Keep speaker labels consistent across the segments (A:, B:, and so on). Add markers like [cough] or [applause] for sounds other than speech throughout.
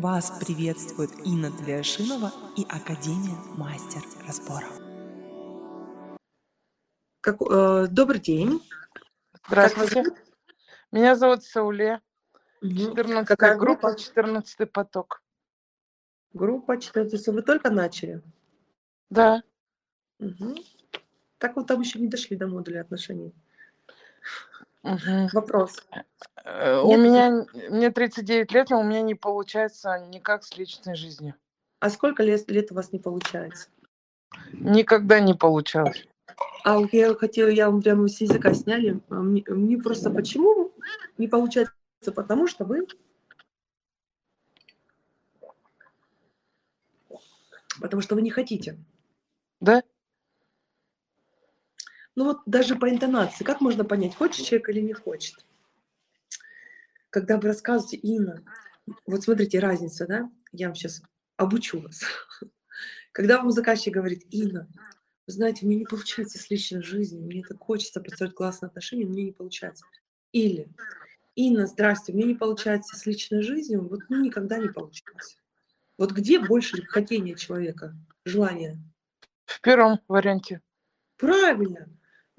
A: Вас приветствует Инна Тлешинова и Академия Мастер Разборов.
B: Как, э, добрый день.
C: Здравствуйте. Меня зовут Сауле.
B: Мгм.
C: 14
B: Какая
C: группа,
B: группа?
C: 14 поток.
B: Группа 14. Вы только начали?
C: Да.
B: Мгм. Так вы там еще не дошли до модуля отношений.
C: Мгм.
B: Вопрос.
C: Э, У
B: Нет?
C: меня, мне 39 лет, но у меня не получается никак с личной жизнью.
B: А сколько лет, лет у вас не получается?
C: Никогда не получалось.
B: А я хотела, я вам прямо с языка сняли. А Мне, мне просто почему не получается? Потому что вы... Потому что вы не хотите.
C: Да?
B: Ну вот даже по интонации, как можно понять, хочет человек или не хочет? Когда вы рассказываете, Инна, вот смотрите, разница, да? Я вам сейчас обучу вас. [laughs] Когда вам заказчик говорит, Инна, вы знаете, мне не получается с личной жизнью, мне так хочется построить классные отношения, мне не получается. Или, Инна, здрасте, мне не получается с личной жизнью, вот ну, никогда не получилось. Вот где больше хотения человека, желания?
C: В первом варианте.
B: Правильно.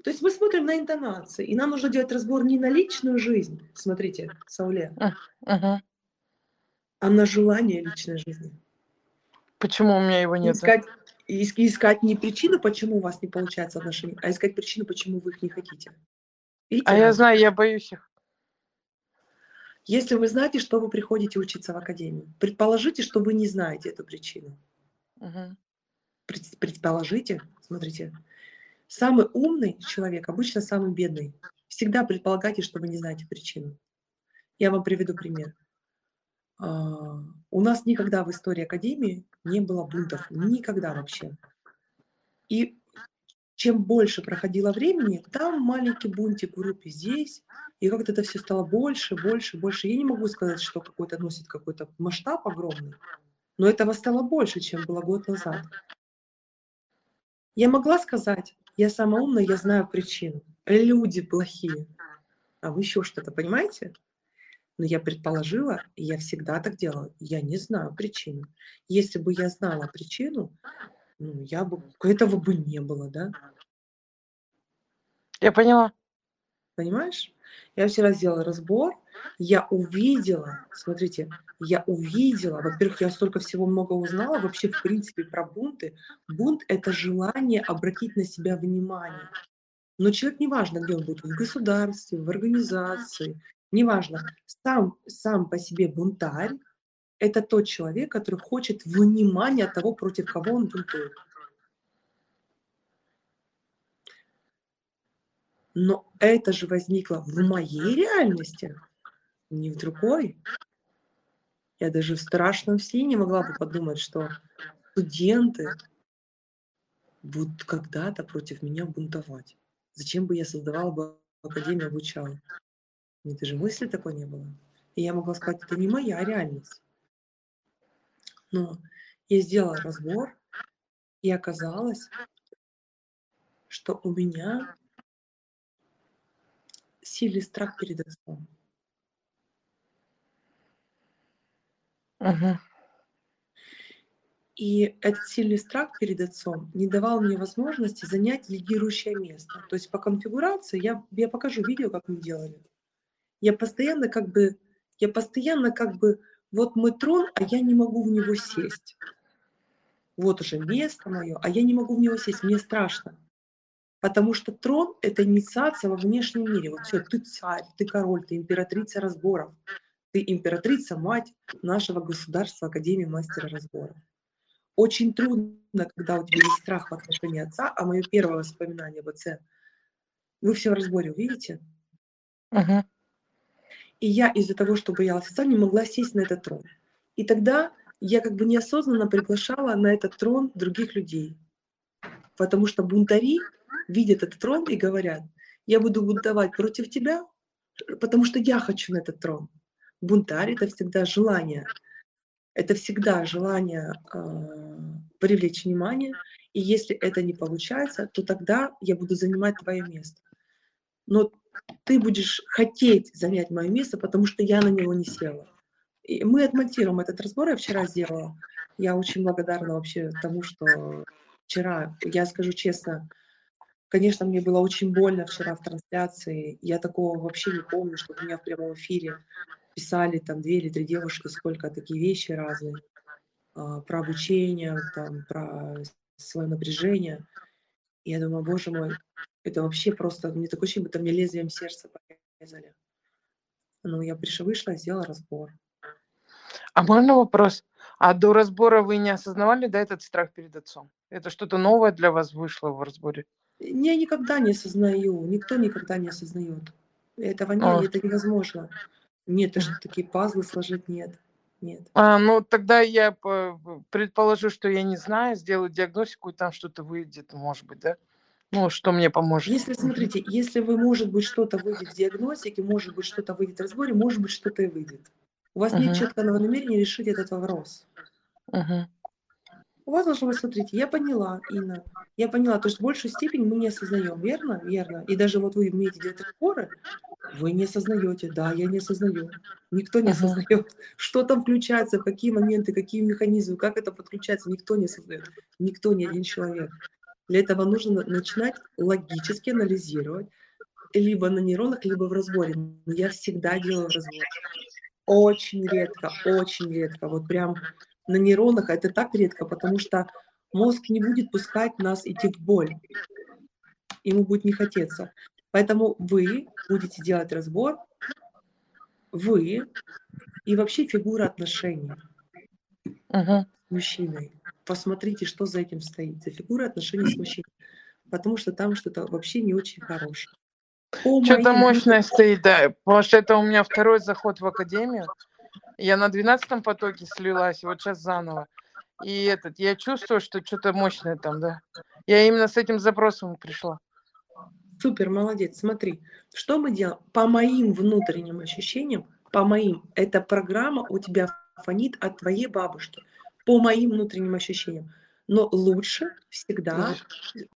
B: То есть мы смотрим на интонации, и нам нужно делать разбор не на личную жизнь, смотрите, Сауле,
C: Мгм.
B: а на желание личной жизни.
C: Почему у меня его нет?
B: Искать, искать не причину, почему у вас не получается отношения, а искать причину, почему вы их не хотите. Видите
C: А я знаю, я боюсь их.
B: Если вы знаете, что вы приходите учиться в академию, предположите, что вы не знаете эту причину. Пред- Предположите, смотрите, самый умный человек обычно самый бедный. Всегда предполагайте, что вы не знаете причину. Я вам приведу пример. А, У нас никогда в истории Академии не было бунтов. Никогда вообще. И чем больше проходило времени, там маленький бунтик в группе здесь, и как-то это все стало больше, больше, больше. Я не могу сказать, что какой-то носит какой-то масштаб огромный, но этого стало больше, чем было год назад. Я могла сказать, я самая умная, я знаю причину. Люди плохие. А вы еще что-то понимаете? Но я предположила, и я всегда так делала, я не знаю причину. Если бы я знала причину, ну, я бы, этого бы не было, да?
C: Я поняла.
B: Понимаешь? Я вчера сделала разбор, я увидела, смотрите, я увидела, во-первых, я столько всего много узнала вообще в принципе про бунты. Бунт – это желание обратить на себя внимание. Но человек, неважно, где он будет, в государстве, в организации, неважно, сам, сам по себе бунтарь – это тот человек, который хочет внимания того, против кого он бунтует. Но это же возникло в моей реальности, не в другой. Я даже в страшном сне не могла бы подумать, что студенты будут когда-то против меня бунтовать. Зачем бы я создавала бы академию, обучала? Мне даже мысли такой не было. И я могла сказать, это не моя реальность. Но я сделала разбор, и оказалось, что у меня сильный страх перед отцом.
C: Мгм.
B: И этот сильный страх перед отцом не давал мне возможности занять лидирующее место. То есть по конфигурации я, я покажу видео, как мы делали. Я постоянно как бы, я постоянно как бы, вот мой трон, а я не могу в него сесть. Вот уже место мое, а я не могу в него сесть, мне страшно. Потому что трон – это инициация во внешнем мире. Вот все, ты царь, ты король, ты императрица разборов. Ты императрица, мать нашего государства, Академии мастера разборов. Очень трудно, когда у тебя есть страх в отношении отца, а мое первое воспоминание об отце, вы все в разборе увидите.
C: Мгм.
B: И я из-за того, что боялась отца, не могла сесть на этот трон. И тогда я как бы неосознанно приглашала на этот трон других людей. Потому что бунтари видят этот трон и говорят, я буду бунтовать против тебя, потому что я хочу на этот трон. Бунтарь – это всегда желание. Это всегда желание э, привлечь внимание. И если это не получается, то тогда я буду занимать твое место. Но ты будешь хотеть занять мое место, потому что я на него не села. И мы отмонтируем этот разбор, я вчера сделала. Я очень благодарна вообще тому, что вчера, я скажу честно, конечно, мне было очень больно вчера в трансляции. Я такого вообще не помню, что у меня в прямом эфире писали там две или три девушки, сколько такие вещи разные. А, про обучение, там, про свое напряжение. И я думаю, боже мой, это вообще просто, мне такое ощущение, будто мне лезвием сердца порезали. Ну, я пришла, вышла, сделала разбор.
C: А можно вопрос? А до разбора вы не осознавали, да, этот страх перед отцом? Это что-то новое для вас вышло в разборе?
B: Я никогда не осознаю, никто никогда не осознает. Этого нет,
C: А.
B: это невозможно. Нет, это же такие пазлы сложить нет. Нет.
C: А, ну тогда я по- предположу, что я не знаю, сделаю диагностику, и там что-то выйдет, может быть, да? Ну, что мне поможет.
B: Если, смотрите, если вы, может быть, что-то выйдет в диагностике, может быть, что-то выйдет в разборе, может быть, что-то и выйдет. У вас нет
C: Мгм.
B: четкого намерения решить этот вопрос.
C: Мгм.
B: У вас должно быть, смотрите, я поняла, Инна, я поняла, то есть большую степень мы не осознаем, верно? Верно. И даже вот вы умеете делать разборы, вы не осознаете, да, я не осознаю. Никто не
C: Мгм.
B: осознает, что там включается, в какие моменты, какие механизмы, как это подключается, никто не осознает. Никто, ни один человек. Для этого нужно на- начинать логически анализировать, либо на нейронах, либо в разборе. Но я всегда делаю разбор. Очень редко, очень редко. Вот прям на нейронах это так редко, потому что мозг не будет пускать нас идти в боль. Ему будет не хотеться. Поэтому вы будете делать разбор, вы и вообще фигура отношений
C: Мгм.
B: с мужчиной. Посмотрите, что за этим стоит, за фигура отношений с мужчиной. Потому что там что-то вообще не очень хорошее.
C: Что-то мощное стоит, да. Потому что это у меня второй заход в академию. Я на 12 потоке слилась, вот сейчас заново. И этот, я чувствую, что что-то мощное там, да. Я именно с этим запросом пришла.
B: Супер, молодец. Смотри, что мы делаем? По моим внутренним ощущениям, по моим, эта программа у тебя фонит от твоей бабушки. По моим внутренним ощущениям. Но лучше всегда